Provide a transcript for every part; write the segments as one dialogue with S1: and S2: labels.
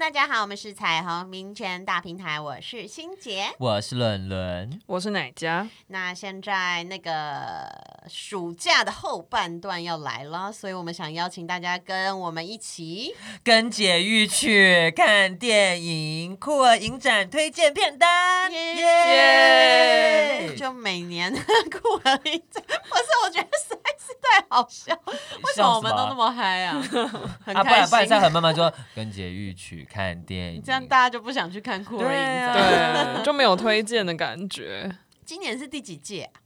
S1: 大家好，我们是彩虹民权大平台，我是欣洁，
S2: 我是伦伦，
S3: 我是奶家。
S1: 那现在那个暑假的后半段要来了，所以我们想邀请大家跟我们一起
S2: 跟姐玉去看电影，酷儿影展推荐片单，耶
S1: 耶！就每年 酷儿影展，不是，我觉得实在是太好笑，为什么我们都那么嗨啊？很开心啊，
S2: 不然不然，再和妈妈说跟姐玉。去看电影，
S1: 这样大家就不想去看酷儿影展，
S3: 对，啊、就没有推荐的感觉。
S1: 今年是第几届啊？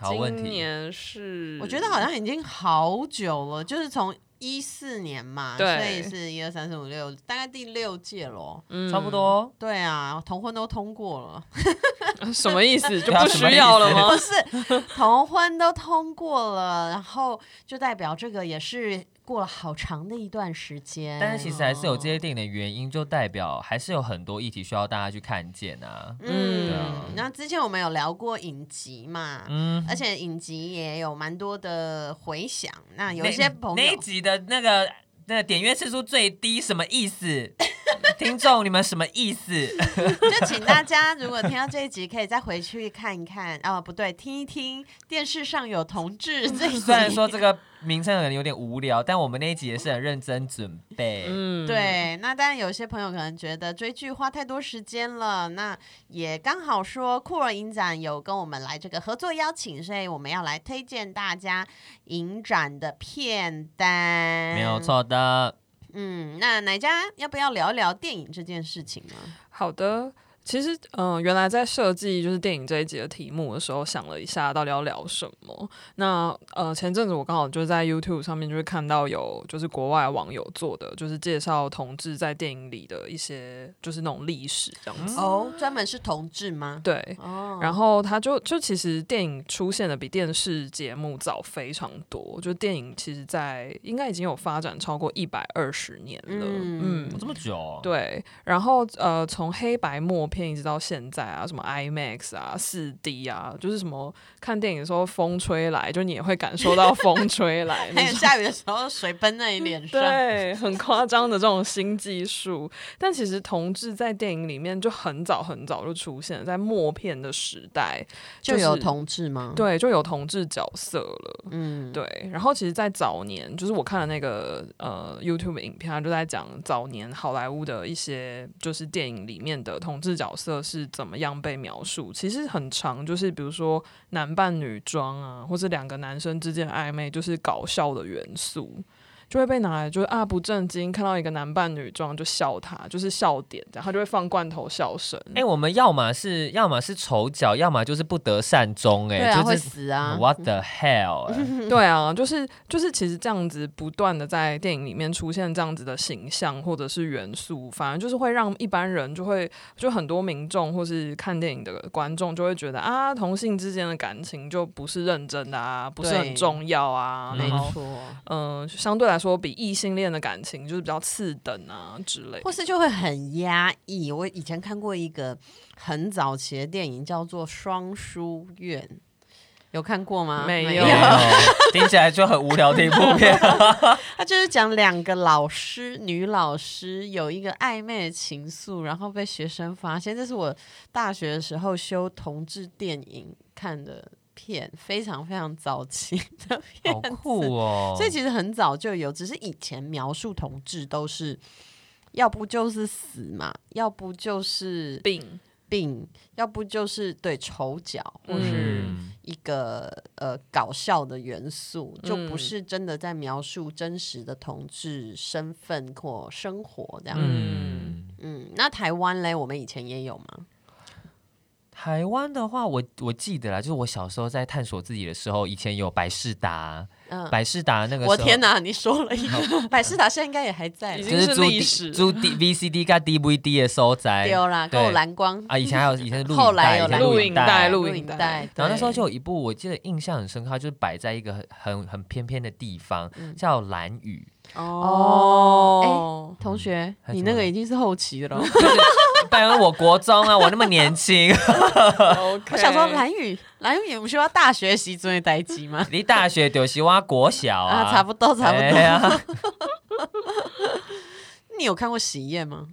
S2: 好问题。
S3: 今年是，
S1: 我觉得好像已经好久了，就是从一四年嘛，所以是一二三四五六，大概第六届了，
S2: 嗯，差不多。
S1: 对啊，同婚都通过了，
S3: 什么意思？就不需要了吗？
S1: 不是，同婚都通过了，然后就代表这个也是。过了好长的一段时间，
S2: 但是其实还是有这些电影的原因，就代表还是有很多议题需要大家去看见啊。
S1: 嗯，那、啊、之前我们有聊过影集嘛，嗯，而且影集也有蛮多的回响。那有一些朋友
S2: 那，那一集的那个那个点阅次数最低，什么意思？听众，你们什么意思？
S1: 就请大家，如果听到这一集，可以再回去看一看。哦，不对，听一听电视上有同志。
S2: 虽然说这个名称可能有点无聊，但我们那一集也是很认真准备。
S1: 嗯，对。那当然，有些朋友可能觉得追剧花太多时间了。那也刚好说酷儿影展有跟我们来这个合作邀请，所以我们要来推荐大家影展的片单。
S2: 没有错的。
S1: 嗯，那哪家要不要聊一聊电影这件事情呢？
S3: 好的。其实，嗯、呃，原来在设计就是电影这一集的题目的时候，想了一下到底要聊什么。那呃，前阵子我刚好就在 YouTube 上面就是看到有就是国外网友做的，就是介绍同志在电影里的一些就是那种历史这样子。
S1: 哦，专门是同志吗？
S3: 对。哦。然后他就就其实电影出现的比电视节目早非常多，就电影其实在应该已经有发展超过一百二十年了。嗯，
S2: 嗯，这么久啊？
S3: 对。然后呃，从黑白默片。片一直到现在啊，什么 IMAX 啊、四 D 啊，就是什么看电影的时候风吹来，就你也会感受到 风吹来。
S1: 还有下雨的时候水喷在你脸上，
S3: 对，很夸张的这种新技术。但其实同志在电影里面就很早很早就出现了，在默片的时代、就是、
S1: 就有同志吗？
S3: 对，就有同志角色了。嗯，对。然后其实，在早年，就是我看了那个呃 YouTube 影片，他就在讲早年好莱坞的一些就是电影里面的同志角色。角色是怎么样被描述？其实很长，就是比如说男扮女装啊，或者两个男生之间暧昧，就是搞笑的元素。就会被拿来，就是啊不正经，看到一个男扮女装就笑他，就是笑点，然后就会放罐头笑声。
S2: 哎、欸，我们要么是要么是丑角，要么就是不得善终、欸，哎、
S1: 啊，
S2: 就是
S1: 会死啊
S2: ！What the hell？、欸、
S3: 对啊，就是就是，其实这样子不断的在电影里面出现这样子的形象或者是元素，反而就是会让一般人就会就很多民众或是看电影的观众就会觉得啊，同性之间的感情就不是认真的啊，不是很重要啊，
S1: 没错，
S3: 嗯、呃，相对来。说比异性恋的感情就是比较次等啊之类，
S1: 或是就会很压抑。我以前看过一个很早期的电影，叫做《双书院》，有看过吗？
S3: 没有，
S2: 听起来就很无聊的一部片。
S1: 他就是讲两个老师，女老师有一个暧昧的情愫，然后被学生发现。这是我大学的时候修同志电影看的。片非常非常早期的片，
S2: 好酷哦！
S1: 所以其实很早就有，只是以前描述同志都是要不就是死嘛，要不就是
S3: 病
S1: 病，要不就是对丑角或是一个、嗯、呃搞笑的元素，就不是真的在描述真实的同志身份或生活这样。嗯嗯，那台湾嘞，我们以前也有吗？
S2: 台湾的话，我我记得啦，就是我小时候在探索自己的时候，以前有百事达，嗯，百事达那个时候，
S1: 我天哪，你说了一个百事达，现在应该也还在，
S2: 就是租租 D V C D 跟 D V D 的收载，
S1: 丢啦，够蓝光
S2: 啊，以前还有以前是录
S1: 后来有
S3: 录影带，录影
S1: 带，
S2: 然后那时候就有一部我记得印象很深刻，就是摆在一个很很很偏偏的地方，叫蓝雨。
S1: 哦，哎，同学，你那个已经是后期了。
S2: 拜托，我国中啊，我那么年轻。
S1: 我想说，兰屿，兰屿，不需要大学时阵的代志吗？
S2: 离大学就是我国小啊，
S1: 差不多，差不多。你有看过喜宴吗？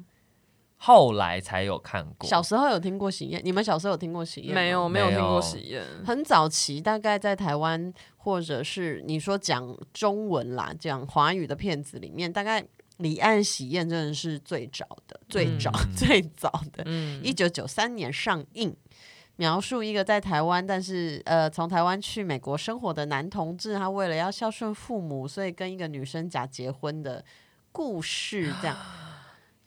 S2: 后来才有看过。
S1: 小时候有听过喜宴，你们小时候有听过喜宴？
S3: 没有，没有听过喜宴。
S1: 很早期，大概在台湾，或者是你说讲中文啦，讲华语的片子里面，大概。李岸喜宴真的是最早的，最早、嗯、最早的，一九九三年上映，描述一个在台湾，但是呃，从台湾去美国生活的男同志，他为了要孝顺父母，所以跟一个女生假结婚的故事，这样。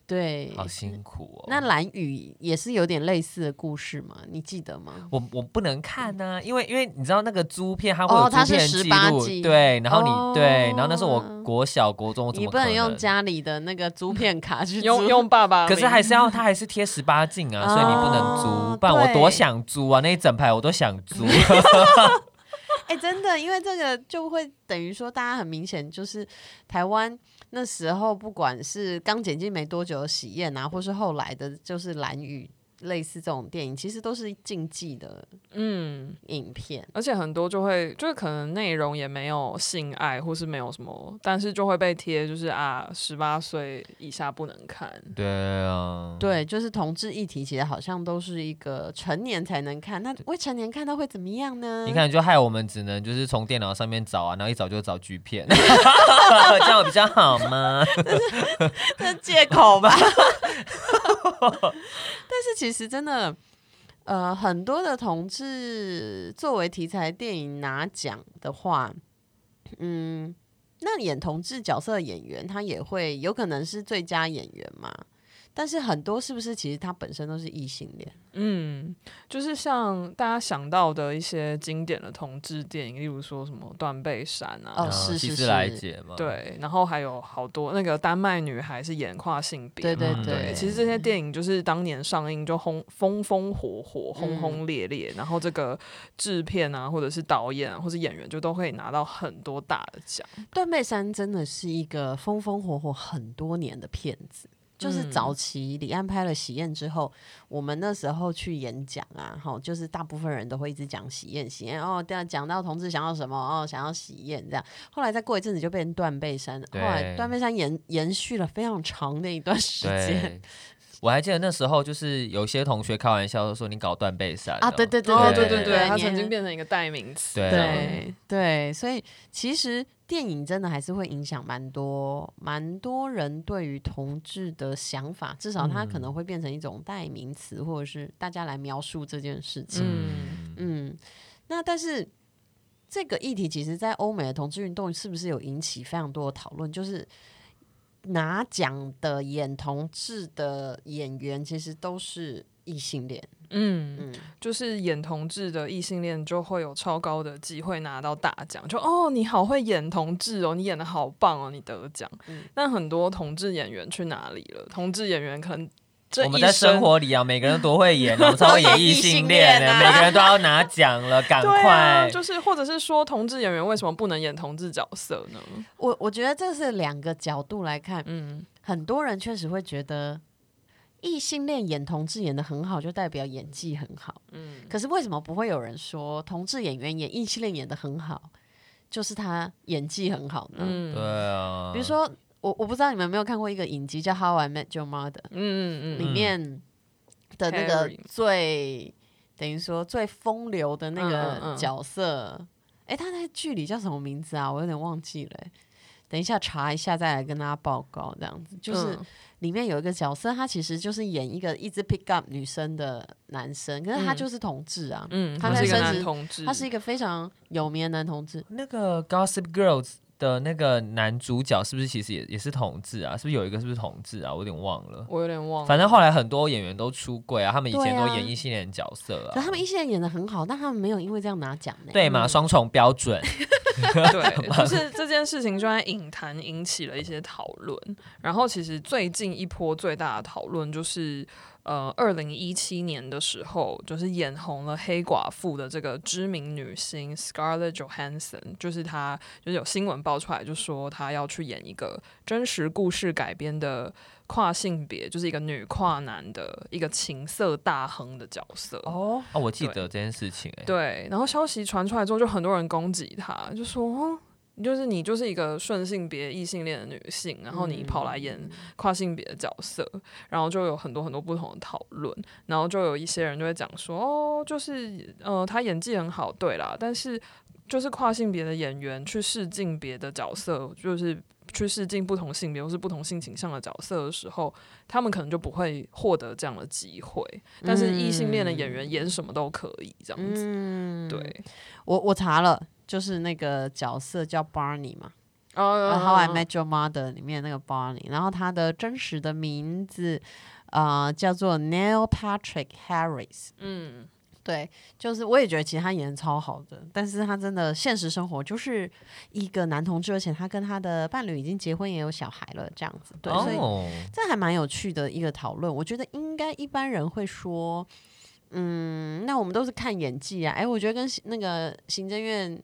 S1: 对，
S2: 好辛苦哦。
S1: 那蓝雨也是有点类似的故事吗？你记得吗？
S2: 我我不能看呢、啊，因为因为你知道那个租片它会有租片记录，对，然后你、哦、对，然后那是我国小国中，
S1: 你不能用家里的那个租片卡去 租
S3: 用用爸爸，
S2: 可是还是要 他还是贴十八禁啊，所以你不能租，哦、不然我多想租啊，那一整排我都想租。
S1: 哎、欸，真的，因为这个就会等于说，大家很明显就是台湾。那时候，不管是刚剪进没多久的喜宴啊，或是后来的，就是蓝雨。类似这种电影，其实都是禁忌的，嗯，影片，
S3: 而且很多就会，就是可能内容也没有性爱，或是没有什么，但是就会被贴，就是啊，十八岁以下不能看。
S2: 对啊，
S1: 对，就是同志议题，其实好像都是一个成年才能看，那未成年看到会怎么样呢？
S2: 你看，就害我们只能就是从电脑上面找啊，然后一找就找剧片，这样比较好吗？
S1: 这是借口吧。但是其其实真的，呃，很多的同志作为题材电影拿奖的话，嗯，那演同志角色的演员，他也会有可能是最佳演员嘛？但是很多是不是其实它本身都是异性恋？
S3: 嗯，就是像大家想到的一些经典的同志电影，例如说什么《断背山》啊，
S1: 哦，是是是，
S2: 来姐嘛，
S3: 对，然后还有好多那个丹麦女孩是演跨性别，
S1: 对对对，
S3: 对，其实这些电影就是当年上映就轰风风火火、轰轰烈烈，嗯、然后这个制片啊，或者是导演啊，或者演员就都可以拿到很多大的奖。
S1: 《断背山》真的是一个风风火火很多年的片子。就是早期李安拍了《喜宴》之后，嗯、我们那时候去演讲啊，哈，就是大部分人都会一直讲喜宴，喜宴哦，这样，讲到同志想要什么哦，想要喜宴这样。后来再过一阵子就变成断背山，后来断背山延延续了非常长的一段时间。
S2: 我还记得那时候，就是有些同学开玩笑说：“你搞断背山
S1: 啊？”对对对
S3: 对对对对，它曾经变成一个代名词。
S2: 对
S1: 对对，所以其实电影真的还是会影响蛮多蛮多人对于同志的想法，至少它可能会变成一种代名词，或者是大家来描述这件事情。嗯嗯，那但是这个议题，其实在欧美的同志运动是不是有引起非常多的讨论？就是。拿奖的演同志的演员，其实都是异性恋。
S3: 嗯嗯，就是演同志的异性恋就会有超高的机会拿到大奖。就哦，你好会演同志哦，你演的好棒哦，你得奖。嗯，但很多同志演员去哪里了？同志演员可能。
S2: 我们在生活里啊，每个人都会演，我们超会演 异性恋的，每个人都要拿奖了，赶快、啊。
S3: 就是，或者是说，同志演员为什么不能演同志角色呢？
S1: 我我觉得这是两个角度来看。嗯，很多人确实会觉得异性恋演同志演的很好，就代表演技很好。嗯，可是为什么不会有人说同志演员演异性恋演的很好，就是他演技很好呢？嗯，
S2: 对啊。
S1: 比如说。我我不知道你们有没有看过一个影集叫《How I Met Your Mother》，嗯嗯嗯，里面的那个最等于说最风流的那个角色，哎、嗯嗯，他在剧里叫什么名字啊？我有点忘记了，等一下查一下再来跟大家报告。这样子就是里面有一个角色，他其实就是演一个一直 pick up 女生的男生，可是他就是同志啊，嗯，他在生殖，他是一个非常有名的男同志。
S2: 那个 Gossip Girls。的那个男主角是不是其实也也是同志啊？是不是有一个是不是同志啊？我有点忘了，
S3: 我有点忘了。
S2: 反正后来很多演员都出柜啊，他们以前都演异性恋角色啊。
S1: 可他们异性恋演的很好，但他们没有因为这样拿奖呢。
S2: 对嘛？双重标准。
S3: 对，就是这件事情就在影坛引起了一些讨论。然后其实最近一波最大的讨论就是。呃，二零一七年的时候，就是演红了黑寡妇的这个知名女星 Scarlett Johansson，就是她，就是有新闻爆出来，就说她要去演一个真实故事改编的跨性别，就是一个女跨男的一个情色大亨的角色。
S2: 哦，哦，我记得这件事情，欸，
S3: 对，然后消息传出来之后，就很多人攻击她，就说。就是你就是一个顺性别异性恋的女性，然后你跑来演跨性别的角色，然后就有很多很多不同的讨论，然后就有一些人就会讲说，哦，就是呃，她演技很好，对啦，但是就是跨性别的演员去试镜别的角色，就是去试镜不同性别或是不同性倾向的角色的时候，他们可能就不会获得这样的机会，但是异性恋的演员演什么都可以，这样子。嗯，对，
S1: 我我查了。就是那个角色叫 Barney 嘛，然后《How I Met Your Mother》里面那个 Barney，然后他的真实的名字呃叫做 Neil Patrick Harris。嗯，对，就是我也觉得其实他演的超好的，但是他真的现实生活就是一个男同志，而且他跟他的伴侣已经结婚也有小孩了，这样子。对，所以这还蛮有趣的一个讨论。我觉得应该一般人会说，嗯，那我们都是看演技啊。哎，我觉得跟那个行政院。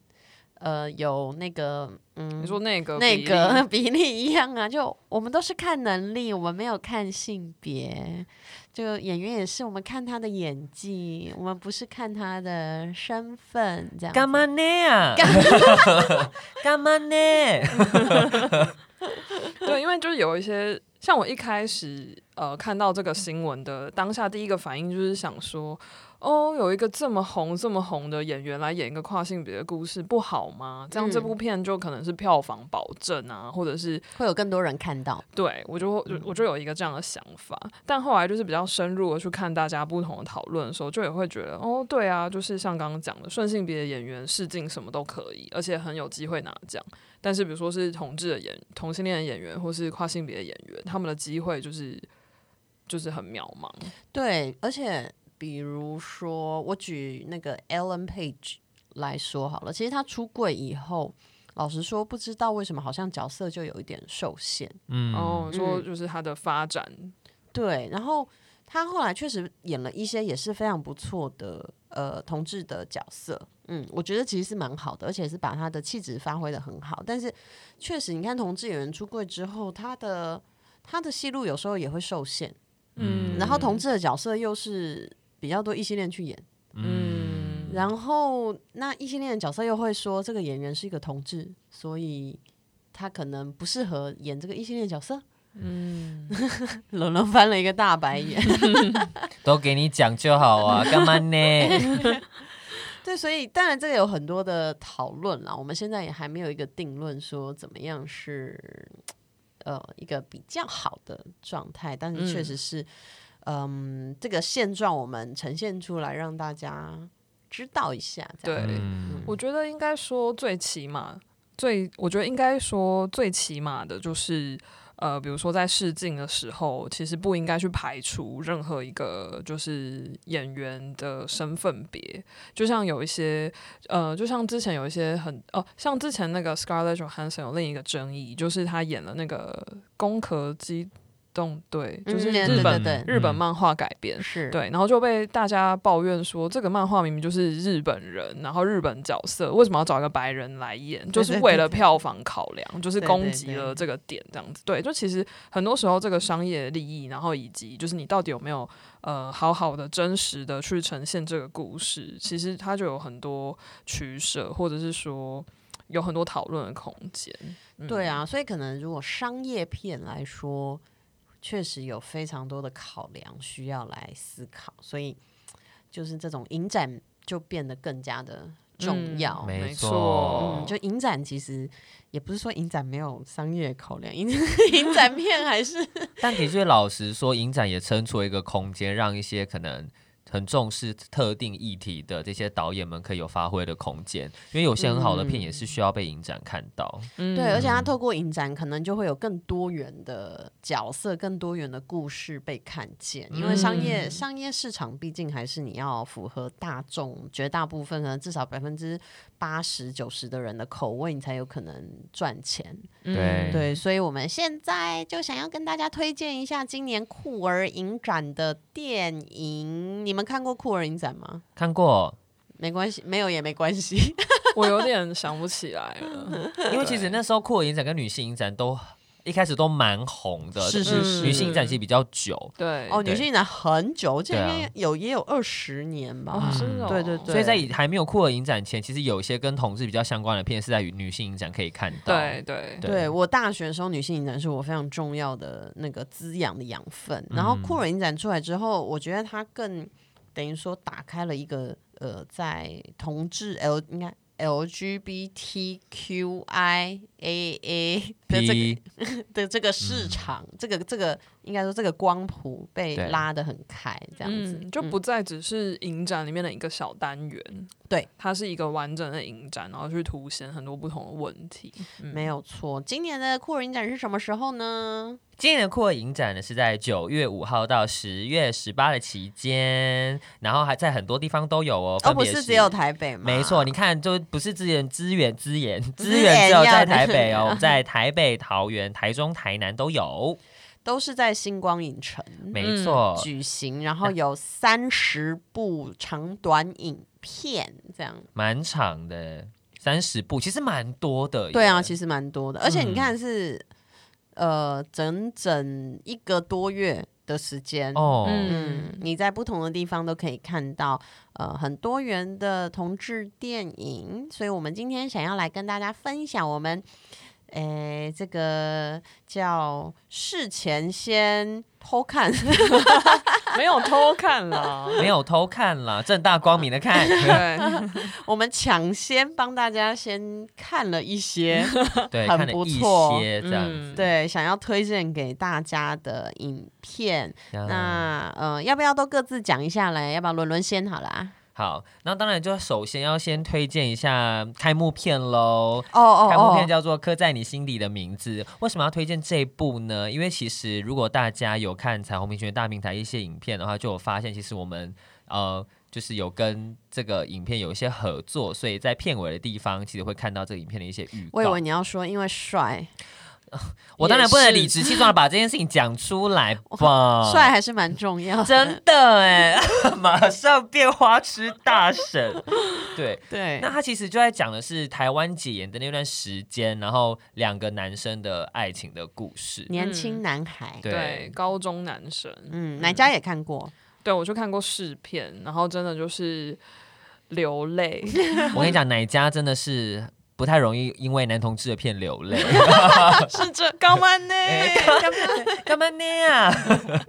S1: 呃，有那个，嗯，
S3: 你说那个
S1: 那个 比例一样啊？就我们都是看能力，我们没有看性别。就演员也是，我们看他的演技，我们不是看他的身份。这样
S2: 干嘛呢啊？干嘛呢？
S3: 对，因为就是有一些，像我一开始呃看到这个新闻的当下，第一个反应就是想说。哦，有一个这么红、这么红的演员来演一个跨性别的故事，不好吗？这样这部片就可能是票房保证啊，或者是
S1: 会有更多人看到。
S3: 对，我就我就有一个这样的想法。但后来就是比较深入的去看大家不同的讨论的时候，就也会觉得，哦，对啊，就是像刚刚讲的，顺性别的演员试镜什么都可以，而且很有机会拿奖。但是比如说是同志的演同性恋的演员，或是跨性别的演员，他们的机会就是就是很渺茫。
S1: 对，而且。比如说，我举那个 Ellen Page 来说好了。其实他出柜以后，老实说，不知道为什么，好像角色就有一点受限。
S3: 嗯，哦说就是他的发展。
S1: 对，然后他后来确实演了一些也是非常不错的呃同志的角色。嗯，我觉得其实是蛮好的，而且是把他的气质发挥的很好。但是确实，你看同志演员出柜之后，他的他的戏路有时候也会受限。嗯，然后同志的角色又是。比较多异性恋去演，嗯，然后那异性恋的角色又会说这个演员是一个同志，所以他可能不适合演这个异性恋角色，嗯，龙龙翻了一个大白眼，
S2: 都给你讲就好啊，干嘛呢？
S1: 对，所以当然这个有很多的讨论啦，我们现在也还没有一个定论说怎么样是呃一个比较好的状态，但是确实是。嗯嗯，这个现状我们呈现出来，让大家知道一下。
S3: 对，嗯、我觉得应该说最起码，最我觉得应该说最起码的就是，呃，比如说在试镜的时候，其实不应该去排除任何一个就是演员的身份别。就像有一些，呃，就像之前有一些很哦、呃，像之前那个 Scarlett Johansson 有另一个争议，就是他演了那个攻壳机。动对，就是日本、嗯、日本漫画改编，是对，然后就被大家抱怨说，这个漫画明明就是日本人，然后日本角色为什么要找一个白人来演？对对对对，就是为了票房考量，对对对对，就是攻击了这个点，这样子。对，对，对，对，就其实很多时候这个商业利益，然后以及就是你到底有没有呃好好的真实的去呈现这个故事，其实它就有很多取舍，或者是说有很多讨论的空间。
S1: 嗯、对啊，所以可能如果商业片来说。确实有非常多的考量需要来思考，所以就是这种影展就变得更加的重要。
S2: 嗯、没错，
S1: 嗯，就影展其实也不是说影展没有商业考量，影 影展片还是。
S2: 但的确，老实说，影展也撑出一个空间，让一些可能很重视特定议题的这些导演们可以有发挥的空间，因为有些很好的片也是需要被影展看到。
S1: 嗯、对，而且他透过影展，可能就会有更多元的角色、更多元的故事被看见。因为商业、嗯、商业市场毕竟还是你要符合大众绝大部分，可能至少百分之八十九十的人的口味，你才有可能赚钱。
S2: 对
S1: 对，所以我们现在就想要跟大家推荐一下今年酷儿影展的电影，你们。看过酷儿影展吗？
S2: 看过，
S1: 没关系，没有也没关系。
S3: 我有点想不起来了，
S2: 因为其实那时候酷儿影展跟女性影展都一开始都蛮红的，
S1: 是是是，
S2: 女性影展其实比较久，
S3: 对
S1: 哦，女性影展很久，这应该有也有二十年吧，
S3: 哦，是哦，
S1: 对对对。
S2: 所以在还没有酷儿影展前，其实有一些跟同志比较相关的片是在女性影展可以看到。
S3: 对对
S1: 对，对我大学的时候，女性影展是我非常重要的那个滋养的养分。然后酷儿影展出来之后，我觉得它更。等于说打开了一个呃，在同志 L 应该 LGBTQI LGBTQIAA 的这个的这个市场，嗯、这个这个应该说这个光谱被拉得很开，这样子、
S3: 嗯、就不再只是影展里面的一个小单元。
S1: 对，
S3: 它是一个完整的影展，然后去凸显很多不同的问题。
S1: 嗯、没有错，今年的酷儿影展是什么时候呢？
S2: 今年的酷儿影展呢是在九月五号到十月十八的期间，然后还在很多地方都有哦。
S1: 哦，不是只有台北吗？
S2: 没错，你看，就不是资源资源资源资源只有在台北哦，在台北、桃园、台中、台南都有，
S1: 都是在星光影城，
S2: 没错。
S1: 举行，然后有三十部长短影片，这样。
S2: 蛮长的，三十部其实蛮多的。
S1: 对啊，其实蛮多的，而且你看是、嗯、呃整整一个多月的时间。
S2: 哦，
S1: 嗯，你在不同的地方都可以看到呃很多元的同志电影，所以我们今天想要来跟大家分享我们。诶，这个叫事前先偷看，
S3: 没有偷看啦，
S2: 没有偷看啦，正大光明的看。
S3: 对，
S1: 我们抢先帮大家先看了一些，
S2: 对，
S1: 很不错，
S2: 这样、嗯、
S1: 对，想要推荐给大家的影片，那呃，要不要都各自讲一下嘞？要不要轮轮先好了？
S2: 好，那当然就首先要先推荐一下开幕片喽。哦
S1: 哦，
S2: 开幕片叫做《刻在你心底的名字》。为什么要推荐这部呢？因为其实如果大家有看彩虹平权大平台一些影片的话，就有发现其实我们呃就是有跟这个影片有一些合作，所以在片尾的地方其实会看到这个影片的一些预告。
S1: 我以为你要说因为帅。
S2: 我当然不能理直气壮的把这件事情讲出来吧，
S1: 帅还是蛮重要。的，
S2: 真的哎，马上变花痴大神，对
S1: 对，
S2: 那他其实就在讲的是台湾解严的那段时间，然后两个男生的爱情的故事，
S1: 年轻男孩，
S2: 对，
S3: 对，高中男生，
S1: 嗯，哪家也看过，
S3: 对，我就看过试片，然后真的就是流泪，
S2: 我跟你讲，哪家真的是。不太容易因为男同志的片流泪，
S3: 是这干嘛呢？
S2: 干嘛干嘛呢啊？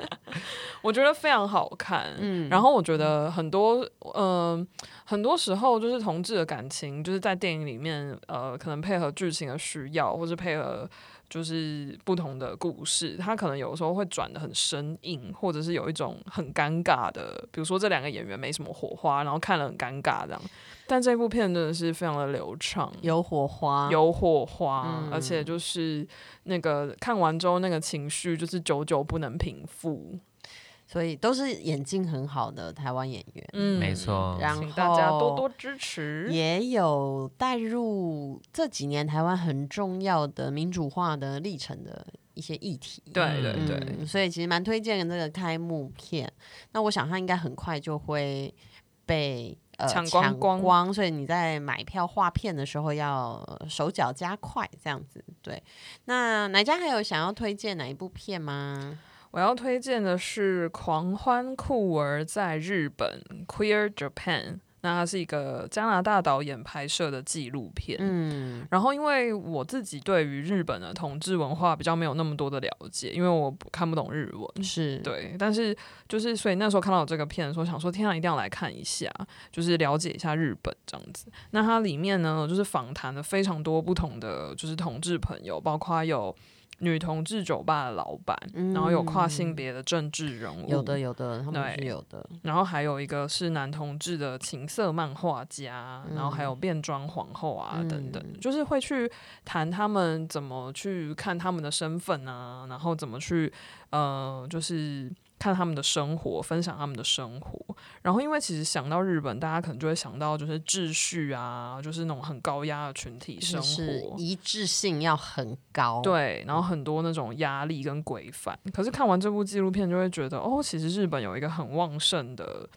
S3: 我觉得非常好看，嗯，然后我觉得很多，嗯、呃，很多时候就是同志的感情，就是在电影里面，呃，可能配合剧情的需要，或是配合。就是不同的故事，他可能有时候会转的很生硬，或者是有一种很尴尬的，比如说这两个演员没什么火花，然后看了很尴尬这样。但这部片真的是非常的流畅，
S1: 有火花，
S3: 有火花，嗯、而且就是那个看完之后那个情绪就是久久不能平复。
S1: 所以都是演技很好的台湾演员，
S2: 嗯，没错，
S1: 然后
S3: 请大家多多支持。
S1: 也有带入这几年台湾很重要的民主化的历程的一些议题，
S3: 对对对，
S1: 嗯，所以其实蛮推荐的这个开幕片。那我想它应该很快就会被呃抢光光，光，所以你在买票划片的时候要手脚加快，这样子。对，那哪家还有想要推荐哪一部片吗？
S3: 我要推荐的是《狂欢酷儿在日本》（Queer Japan）。那它是一个加拿大导演拍摄的纪录片。嗯，然后因为我自己对于日本的同志文化比较没有那么多的了解，因为我看不懂日文。
S1: 是
S3: 对，但是就是所以那时候看到这个片的时候，想说天啊，一定要来看一下，就是了解一下日本这样子。那它里面呢，就是访谈了非常多不同的就是同志朋友，包括有。女同志酒吧的老板，
S1: 嗯、
S3: 然后有跨性别的政治人物，
S1: 有的有的，他们是有的。
S3: 然后还有一个是男同志的情色漫画家，嗯、然后还有变装皇后啊、嗯、等等，就是会去谈他们怎么去看他们的身份啊，然后怎么去呃，就是。看他们的生活，分享他们的生活，然后因为其实想到日本，大家可能就会想到就是秩序啊，就是那种很高压的群体生活，
S1: 一致性要很高，
S3: 对，然后很多那种压力跟规范。可是看完这部纪录片，就会觉得哦，其实日本有一个很旺盛的。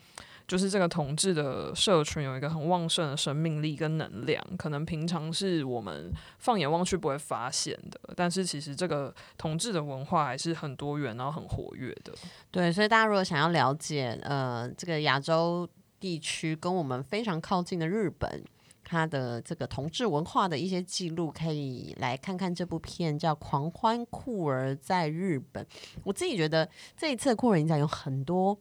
S3: 就是这个同志的社群有一个很旺盛的生命力跟能量，可能平常是我们放眼望去不会发现的，但是其实这个同志的文化还是很多元，然后很活跃的。
S1: 对，所以大家如果想要了解，呃，这个亚洲地区跟我们非常靠近的日本，它的这个同志文化的一些记录，可以来看看这部片，叫《狂欢酷儿在日本》。我自己觉得这一次的酷儿影展有很多。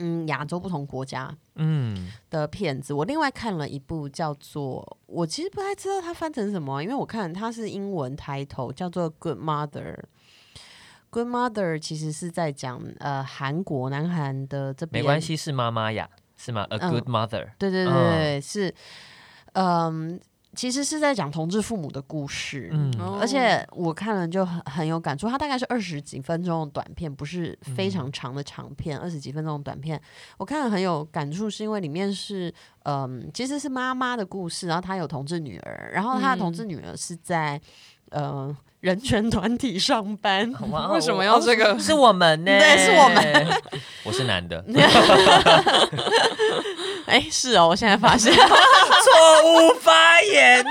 S1: 嗯，亚洲不同国家嗯的片子，嗯、我另外看了一部叫做，我其实不太知道它翻成什么，因为我看它是英文抬头，叫做 Good Mother。Good Mother 其实是在讲呃韩国南韩的这边，
S2: 没关系，是妈妈呀，是吗？A Good Mother，嗯、
S1: 对对对对，嗯、是嗯。其实是在讲同志父母的故事，嗯，而且我看了就很很有感触。它大概是二十几分钟的短片，不是非常长的长片，二十、嗯、几分钟的短片。我看了很有感触，是因为里面是，嗯，其实是妈妈的故事，然后她有同志女儿，然后她的同志女儿是在，嗯、呃，人权团体上班。
S3: 哇 为什么要这个？
S2: 是我们呢？
S1: 对，是我们。
S2: 我是男的。
S1: 哎，是哦，我现在发现。
S2: 错误发言呢？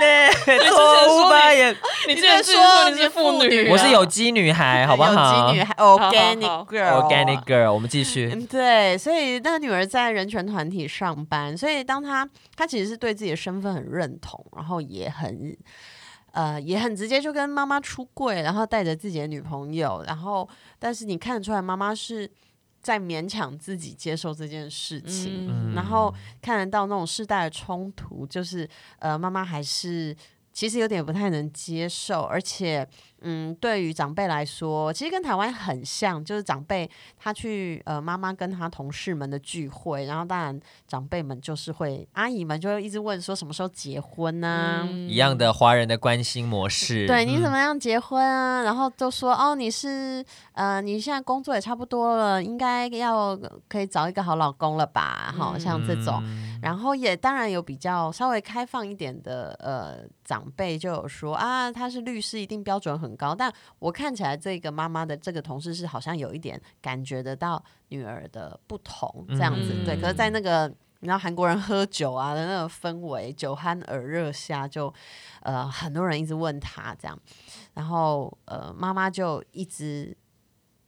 S2: 错误发言。
S3: 你之前说你是妇女，
S2: 我是有机女孩，好不好？
S1: 有机女孩，Organic
S2: Girl，Organic Girl。我们继续。
S1: 对，所以那个女儿在人权团体上班，所以当她她其实是对自己的身份很认同，然后也很呃也很直接就跟妈妈出柜，然后带着自己的女朋友，然后但是你看得出来妈妈是。在勉强自己接受这件事情，嗯、然后看得到那种世代的冲突，就是呃，妈妈还是其实有点不太能接受，而且。嗯，对于长辈来说，其实跟台湾很像，就是长辈他去呃妈妈跟他同事们的聚会，然后当然长辈们就是会阿姨们就会一直问说什么时候结婚呢？啊？
S2: 嗯、一样的华人的关心模式。
S1: 对，你怎么样结婚啊？嗯、然后都说哦，你是呃你现在工作也差不多了，应该要可以找一个好老公了吧？好、嗯、像这种，然后也当然有比较稍微开放一点的呃长辈就有说啊，他是律师，一定标准很。很高，但我看起来这个妈妈的这个同事是好像有一点感觉得到女儿的不同这样子，嗯、对。可是，在那个你知道韩国人喝酒啊的那个氛围，酒酣耳热下就，就呃很多人一直问他这样，然后呃妈妈就一直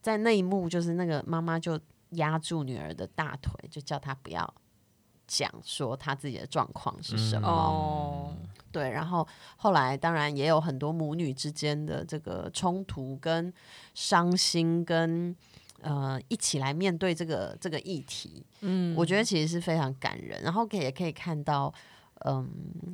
S1: 在那一幕，就是那个妈妈就压住女儿的大腿，就叫她不要讲说她自己的状况是什么。嗯哦对，然后后来当然也有很多母女之间的这个冲突跟伤心跟呃一起来面对这个这个议题，嗯，我觉得其实是非常感人，然后可以也可以看到，嗯，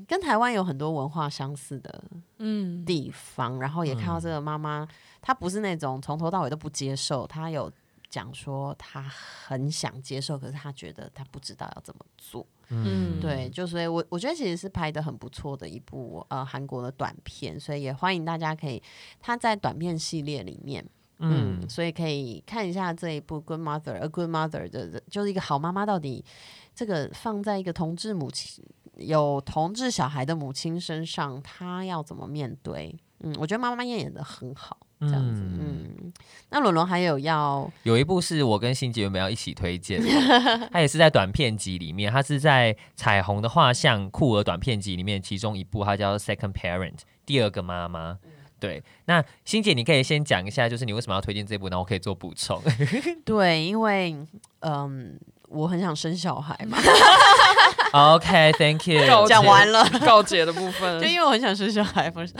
S1: 跟台湾有很多文化相似的嗯。地方，嗯、然后也看到这个妈妈，她不是那种从头到尾都不接受，她有讲说他很想接受，可是他觉得他不知道要怎么做。嗯，对，就所以我我觉得其实是拍的很不错的一部呃韩国的短片，所以也欢迎大家可以，他在短片系列里面，嗯，嗯，所以可以看一下这一部《Good Mother》，A Good Mother 的，就是一个好妈妈到底这个放在一个同志母亲有同志小孩的母亲身上，她要怎么面对？嗯，我觉得妈妈演演的很好。这样子，嗯，嗯，那伦伦还有要
S2: 有一部是我跟欣姐原本要一起推荐的，它也是在短片集里面，它是在彩虹的画像酷儿短片集里面其中一部，它叫《Second Parent》第二个妈妈。对，那欣姐你可以先讲一下，就是你为什么要推荐这部，然后我可以做补充。
S1: 对，因为嗯，我很想生小孩嘛。
S2: OK，Thank you。
S1: 讲完了
S3: 告解的部分，
S1: 就因为我很想生小孩，不是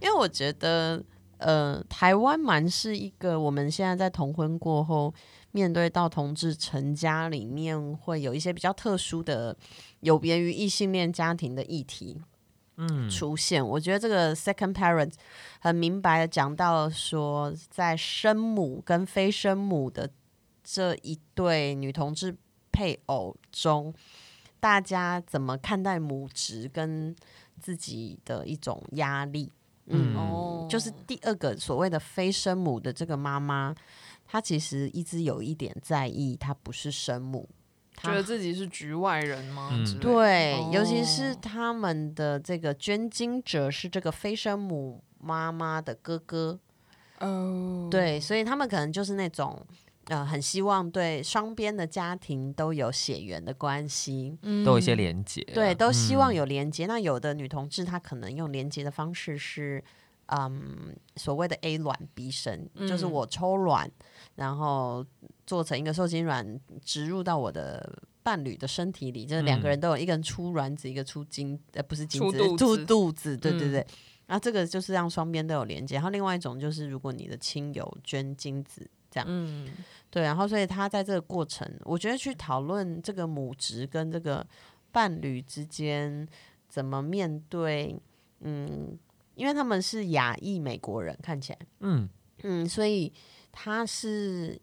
S1: 因为我觉得。呃，台湾蛮是一个我们现在在同婚过后面对到同志成家里面会有一些比较特殊的有别于异性恋家庭的议题。
S2: 嗯
S1: 出现。嗯、我觉得这个 second parent 很明白的讲到说，在生母跟非生母的这一对女同志配偶中，大家怎么看待母职跟自己的一种压力？嗯，
S3: 哦，
S1: 就是第二个所谓的非生母的这个妈妈，她其实一直有一点在意，她不是生母，她
S3: 觉得自己是局外人吗？
S2: 嗯、
S1: 对，
S3: 哦、
S1: 尤其是他们的这个捐精者是这个非生母妈妈的哥哥，
S3: 哦，
S1: 对，所以他们可能就是那种。呃，很希望对双边的家庭都有血缘的关系，嗯
S2: 都有一些连接，
S1: 对，都希望有连接。嗯、那有的女同志她可能用连接的方式是，嗯，所谓的 A 卵 B 生，嗯、就是我抽卵，然后做成一个受精卵植入到我的伴侣的身体里，就是两个人都有一个人出卵子，一个出精，呃，不是精子，出肚，出肚子，对对对。嗯、然后这个就是让双边都有连接。然后另外一种就是，如果你的亲友捐精子。这样，嗯，对，然后所以他在这个过程，我觉得去讨论这个母职跟这个伴侣之间怎么面对，嗯，因为他们是亚裔美国人，看起来，嗯。嗯，所以他是，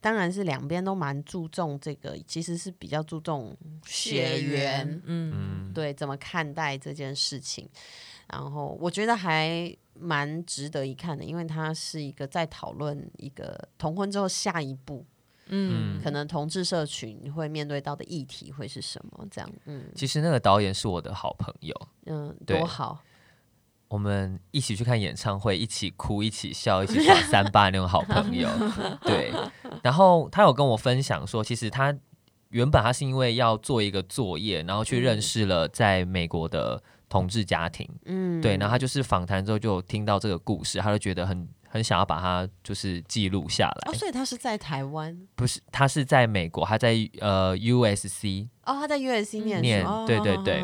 S1: 当然是两边都蛮注重这个，其实是比较注重血缘，嗯，对，怎么看待这件事情，然后我觉得还。蛮值得一看的，因为它是一个在讨论一个同婚之后下一步，嗯，可能同志社群会面对到的议题会是什么？这样，嗯，
S2: 其实那个导演是我的好朋友，
S1: 嗯，多好，
S2: 我们一起去看演唱会，一起哭，一起笑，一起耍 三八那种好朋友，对。然后他有跟我分享说，其实他原本他是因为要做一个作业，然后去认识了在美国的。同志家庭，嗯，对，然后他就是访谈之后就听到这个故事，他就觉得很很想要把它就是记录下来。
S1: 哦，所以他是在台湾？
S2: 不是，他是在美国，他在呃 USC。
S1: 哦，他在 USC 念书，
S2: 念，
S1: 哦、
S2: 对对对，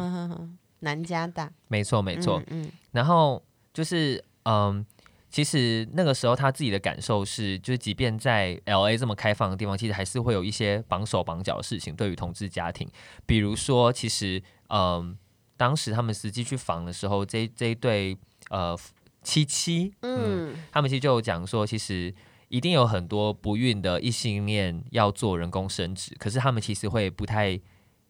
S1: 南加大，
S2: 没错没错。
S1: 嗯，嗯
S2: 然后就是嗯，其实那个时候他自己的感受是，就是即便在 LA 这么开放的地方，其实还是会有一些绑手绑脚的事情，对于同志家庭，比如说，其实嗯。当时他们实际去访的时候，这这一对呃七七，嗯，嗯，他们其实就有讲说，其实一定有很多不孕的异性恋要做人工生殖，可是他们其实会不太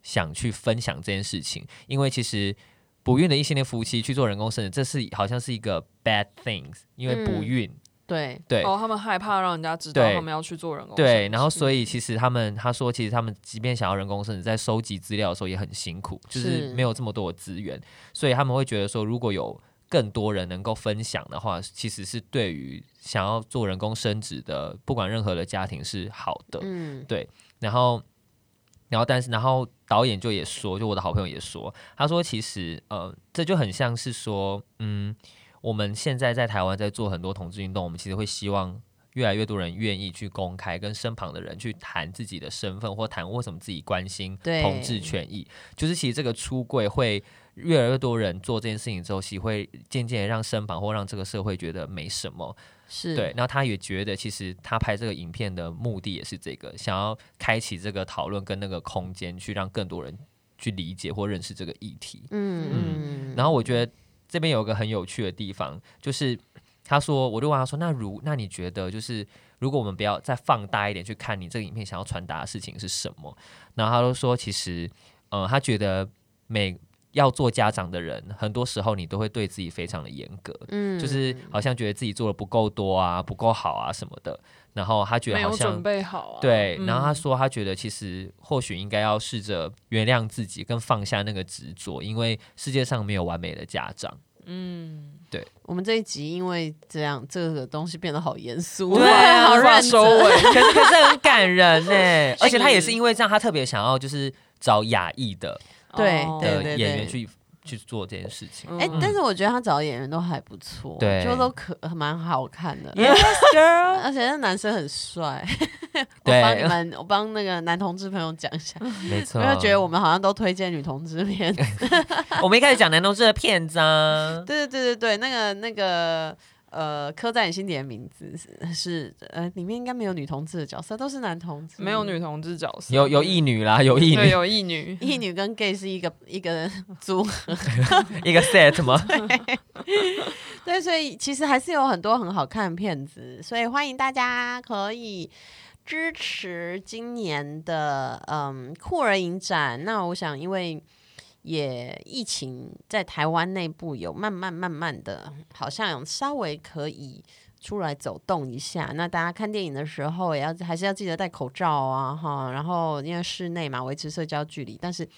S2: 想去分享这件事情，因为其实不孕的异性恋夫妻去做人工生殖，这是好像是一个 bad things，因为不孕。嗯
S1: 对
S2: 对，
S3: 哦，他们害怕让人家知道他们要去做人工。
S2: 对，然后所以其实他们他说，其实他们即便想要人工生殖，在收集资料的时候也很辛苦，就是没有这么多的资源，所以他们会觉得说，如果有更多人能够分享的话，其实是对于想要做人工生殖的，不管任何的家庭是好的。嗯，对。然后，然后，但是，然后导演就也说，就我的好朋友也说，他说，其实，呃，这就很像是说，嗯。我们现在在台湾在做很多同志运动，我们其实会希望越来越多人愿意去公开跟身旁的人去谈自己的身份，或谈为什么自己关心同志权益。就是其实这个出柜会越来越多人做这件事情之后，其实会渐渐让身旁或让这个社会觉得没什么。
S1: 是
S2: 对，然后他也觉得其实他拍这个影片的目的也是这个，想要开启这个讨论跟那个空间，去让更多人去理解或认识这个议题。嗯嗯，然后我觉得。这边有个很有趣的地方，就是他说，我就问他说，那如那你觉得，就是如果我们不要再放大一点去看你这个影片想要传达的事情是什么？然后他就说，其实，呃，他觉得每要做家长的人，很多时候你都会对自己非常的严格，嗯，就是好像觉得自己做的不够多啊，不够好啊什么的。然后他觉得好像
S3: 没有准备好啊，
S2: 对。然后他说，他觉得其实或许应该要试着原谅自己，跟放下那个执着，因为世界上没有完美的家长。嗯，对。
S1: 我们这一集因为这样，这个东西变得好严肃，
S2: 对，
S1: 好认
S2: 收尾，可是可是很感人 呢。而且他也是因为这样，他特别想要就是找亚裔的
S1: 对
S2: 的演员去。去做这件事情，
S1: 哎，但是我觉得他找的演员都还不错，
S2: 对，
S1: 就都可蛮好看的
S2: ，Yes girl，
S1: 而且那男生很帅，
S2: 对，
S1: 我帮你们，我帮那个男同志朋友讲一下，
S2: 没错，
S1: 因为觉得我们好像都推荐女同志片，
S2: 我们一开始讲男同志的片子啊，
S1: 对对对对对，那个那个呃，刻在你心底的名字是，是呃，里面应该没有女同志的角色，都是男同志，
S3: 没有女同志角色，
S2: 有有异女啦，有异女，
S3: 有异女，
S1: 异女跟 gay 是一个一个 组合，
S2: 一个 set 吗？
S1: 对，对，所以其实还是有很多很好看的片子，所以欢迎大家可以支持今年的嗯酷儿影展。那我想，因为也疫情在台湾内部有慢慢慢慢的，好像有稍微可以出来走动一下。那大家看电影的时候，也要还是要记得戴口罩啊，哈。然后因为室内嘛，维持社交距离。但是，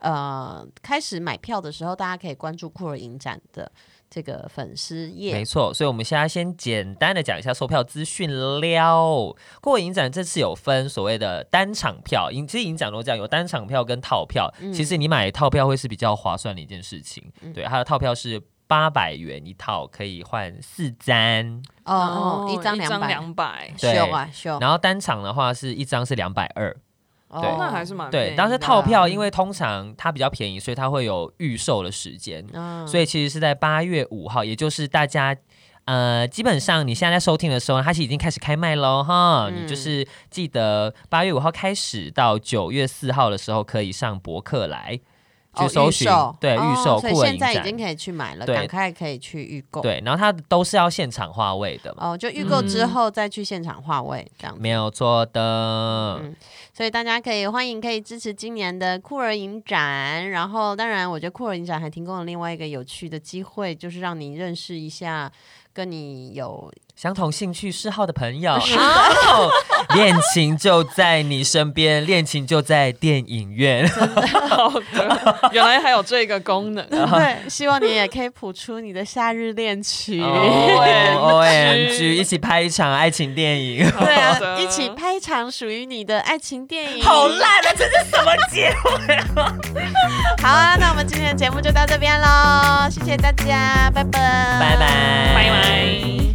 S1: 呃，开始买票的时候，大家可以关注酷儿影展的。这个粉丝页
S2: 没错，所以我们现在先简单的讲一下售票资讯了。过影展这次有分所谓的单场票，影其实影展都这样，有单场票跟套票。嗯、其实你买套票会是比较划算的一件事情。嗯、对，它的套票是八百元一套，可以换四张。
S1: 哦哦，一张两百，
S3: 两百，
S2: 对
S1: 啊
S2: 然后单场的话是一张是两百二。对，
S3: 那还是蛮
S2: 对。但是套票，因为通常它比较便宜，所以它会有预售的时间。嗯，所以其实是在八月五号，也就是大家呃，基本上你现在在收听的时候，它是已经开始开卖喽哈。嗯、你就是记得八月五号开始到九月四号的时候，可以上博客来。去搜寻、哦、对预售，
S1: 所以现在已经可以去买了，赶快可以去预购。
S2: 对，然后它都是要现场化位的
S1: 哦，就预购之后再去现场化位，这
S2: 样没有错的、嗯。
S1: 所以大家可以欢迎可以支持今年的酷儿影展，然后当然我觉得酷儿影展还提供了另外一个有趣的机会，就是让你认识一下跟你有。
S2: 相同兴趣嗜好的朋友，恋情就在你身边，恋情就在电影院。
S3: 好的，原来还有这个功能。
S1: 对，希望你也可以谱出你的夏日恋曲。
S2: O M G，一起拍一场爱情电影。
S1: 对啊，一起拍一场属于你的爱情电影。
S2: 好烂啊！这是什么节目？
S1: 好啊，那我们今天的节目就到这边喽，谢谢大家，拜拜，
S2: 拜拜，拜拜。